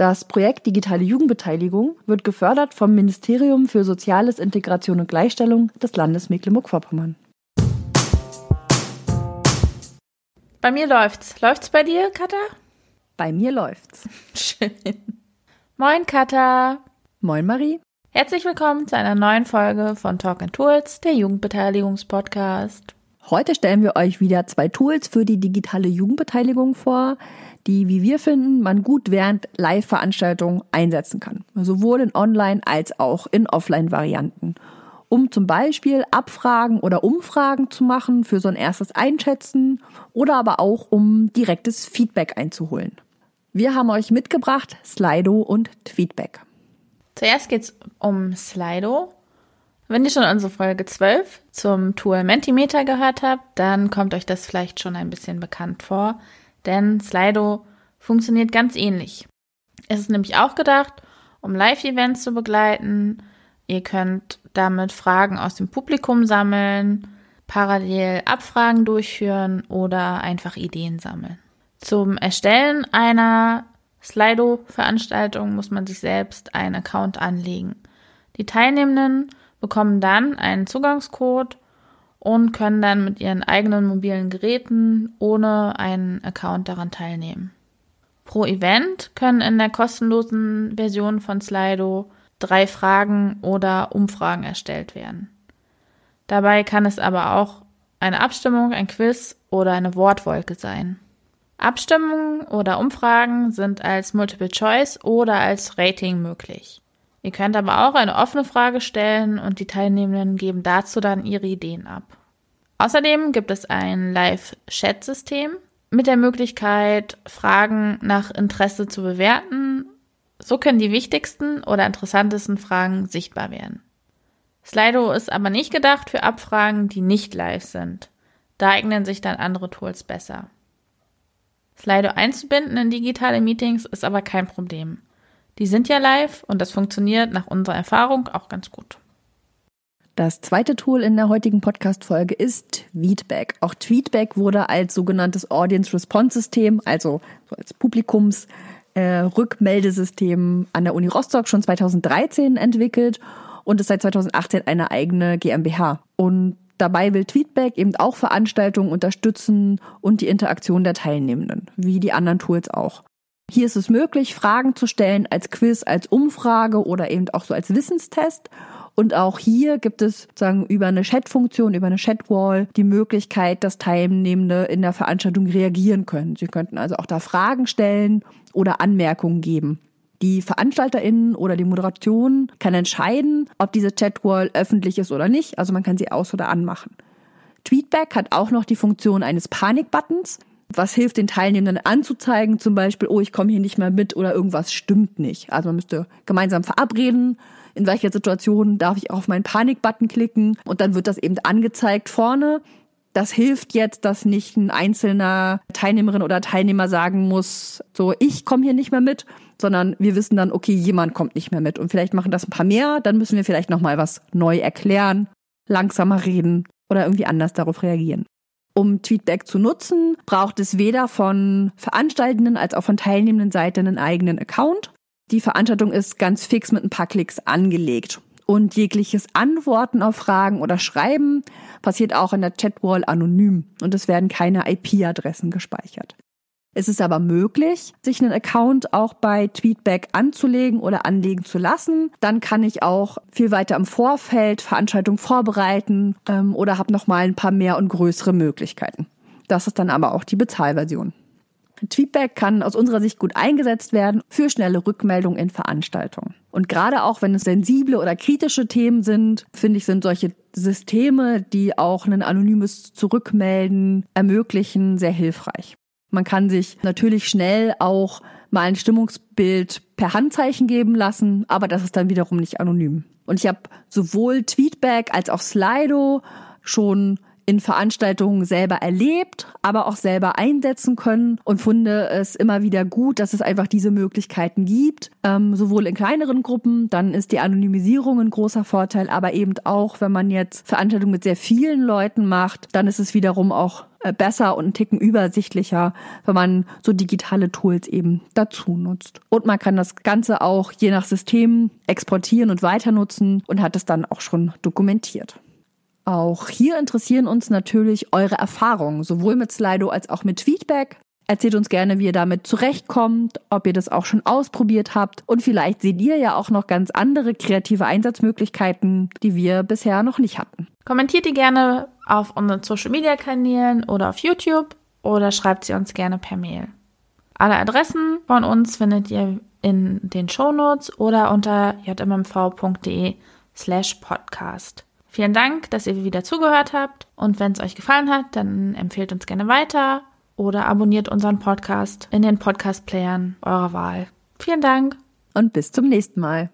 Das Projekt Digitale Jugendbeteiligung wird gefördert vom Ministerium für Soziales, Integration und Gleichstellung des Landes Mecklenburg-Vorpommern. Bei mir läuft's. Läuft's bei dir, Katha? Bei mir läuft's. Schön. Moin, Katha. Moin, Marie. Herzlich willkommen zu einer neuen Folge von Talk and Tools, der Jugendbeteiligungspodcast. Heute stellen wir euch wieder zwei Tools für die digitale Jugendbeteiligung vor, die, wie wir finden, man gut während Live-Veranstaltungen einsetzen kann. Sowohl in Online- als auch in Offline-Varianten. Um zum Beispiel Abfragen oder Umfragen zu machen für so ein erstes Einschätzen oder aber auch um direktes Feedback einzuholen. Wir haben euch mitgebracht Slido und Tweetback. Zuerst geht's um Slido. Wenn ihr schon unsere Folge 12 zum Tool Mentimeter gehört habt, dann kommt euch das vielleicht schon ein bisschen bekannt vor, denn Slido funktioniert ganz ähnlich. Es ist nämlich auch gedacht, um Live-Events zu begleiten. Ihr könnt damit Fragen aus dem Publikum sammeln, parallel Abfragen durchführen oder einfach Ideen sammeln. Zum Erstellen einer Slido-Veranstaltung muss man sich selbst einen Account anlegen. Die Teilnehmenden bekommen dann einen Zugangscode und können dann mit ihren eigenen mobilen Geräten ohne einen Account daran teilnehmen. Pro Event können in der kostenlosen Version von Slido drei Fragen oder Umfragen erstellt werden. Dabei kann es aber auch eine Abstimmung, ein Quiz oder eine Wortwolke sein. Abstimmungen oder Umfragen sind als Multiple Choice oder als Rating möglich. Ihr könnt aber auch eine offene Frage stellen und die Teilnehmenden geben dazu dann ihre Ideen ab. Außerdem gibt es ein Live-Chat-System mit der Möglichkeit, Fragen nach Interesse zu bewerten. So können die wichtigsten oder interessantesten Fragen sichtbar werden. Slido ist aber nicht gedacht für Abfragen, die nicht live sind. Da eignen sich dann andere Tools besser. Slido einzubinden in digitale Meetings ist aber kein Problem. Die sind ja live und das funktioniert nach unserer Erfahrung auch ganz gut. Das zweite Tool in der heutigen Podcast-Folge ist Tweetback. Auch Tweetback wurde als sogenanntes Audience Response System, also so als Publikums äh, an der Uni Rostock schon 2013 entwickelt und ist seit 2018 eine eigene GmbH. Und dabei will Tweetback eben auch Veranstaltungen unterstützen und die Interaktion der Teilnehmenden, wie die anderen Tools auch. Hier ist es möglich, Fragen zu stellen als Quiz, als Umfrage oder eben auch so als Wissenstest. Und auch hier gibt es sozusagen über eine Chat-Funktion, über eine Chatwall die Möglichkeit, dass Teilnehmende in der Veranstaltung reagieren können. Sie könnten also auch da Fragen stellen oder Anmerkungen geben. Die VeranstalterInnen oder die Moderation kann entscheiden, ob diese Chatwall öffentlich ist oder nicht. Also man kann sie aus- oder anmachen. Tweetback hat auch noch die Funktion eines Panikbuttons was hilft den Teilnehmenden anzuzeigen, zum Beispiel, oh, ich komme hier nicht mehr mit oder irgendwas stimmt nicht. Also man müsste gemeinsam verabreden, in welcher Situation darf ich auf meinen Panikbutton klicken und dann wird das eben angezeigt vorne. Das hilft jetzt, dass nicht ein einzelner Teilnehmerin oder Teilnehmer sagen muss, so, ich komme hier nicht mehr mit, sondern wir wissen dann, okay, jemand kommt nicht mehr mit und vielleicht machen das ein paar mehr, dann müssen wir vielleicht nochmal was neu erklären, langsamer reden oder irgendwie anders darauf reagieren. Um Tweetback zu nutzen, braucht es weder von Veranstaltenden als auch von teilnehmenden Seiten einen eigenen Account. Die Veranstaltung ist ganz fix mit ein paar Klicks angelegt. Und jegliches Antworten auf Fragen oder Schreiben passiert auch in der Chatwall anonym und es werden keine IP-Adressen gespeichert. Es ist aber möglich, sich einen Account auch bei Tweetback anzulegen oder anlegen zu lassen. Dann kann ich auch viel weiter im Vorfeld Veranstaltungen vorbereiten ähm, oder habe noch mal ein paar mehr und größere Möglichkeiten. Das ist dann aber auch die Bezahlversion. Tweetback kann aus unserer Sicht gut eingesetzt werden für schnelle Rückmeldungen in Veranstaltungen. Und gerade auch wenn es sensible oder kritische Themen sind, finde ich, sind solche Systeme, die auch ein anonymes Zurückmelden ermöglichen, sehr hilfreich. Man kann sich natürlich schnell auch mal ein Stimmungsbild per Handzeichen geben lassen, aber das ist dann wiederum nicht anonym. Und ich habe sowohl Tweetback als auch Slido schon in Veranstaltungen selber erlebt, aber auch selber einsetzen können und finde es immer wieder gut, dass es einfach diese Möglichkeiten gibt, ähm, sowohl in kleineren Gruppen, dann ist die Anonymisierung ein großer Vorteil, aber eben auch, wenn man jetzt Veranstaltungen mit sehr vielen Leuten macht, dann ist es wiederum auch äh, besser und einen Ticken übersichtlicher, wenn man so digitale Tools eben dazu nutzt. Und man kann das Ganze auch je nach System exportieren und weiter nutzen und hat es dann auch schon dokumentiert. Auch hier interessieren uns natürlich eure Erfahrungen, sowohl mit Slido als auch mit Feedback. Erzählt uns gerne, wie ihr damit zurechtkommt, ob ihr das auch schon ausprobiert habt und vielleicht seht ihr ja auch noch ganz andere kreative Einsatzmöglichkeiten, die wir bisher noch nicht hatten. Kommentiert die gerne auf unseren Social Media Kanälen oder auf YouTube oder schreibt sie uns gerne per Mail. Alle Adressen von uns findet ihr in den Shownotes oder unter jmmv.de slash podcast. Vielen Dank, dass ihr wieder zugehört habt. Und wenn es euch gefallen hat, dann empfehlt uns gerne weiter oder abonniert unseren Podcast in den Podcast-Playern eurer Wahl. Vielen Dank. Und bis zum nächsten Mal.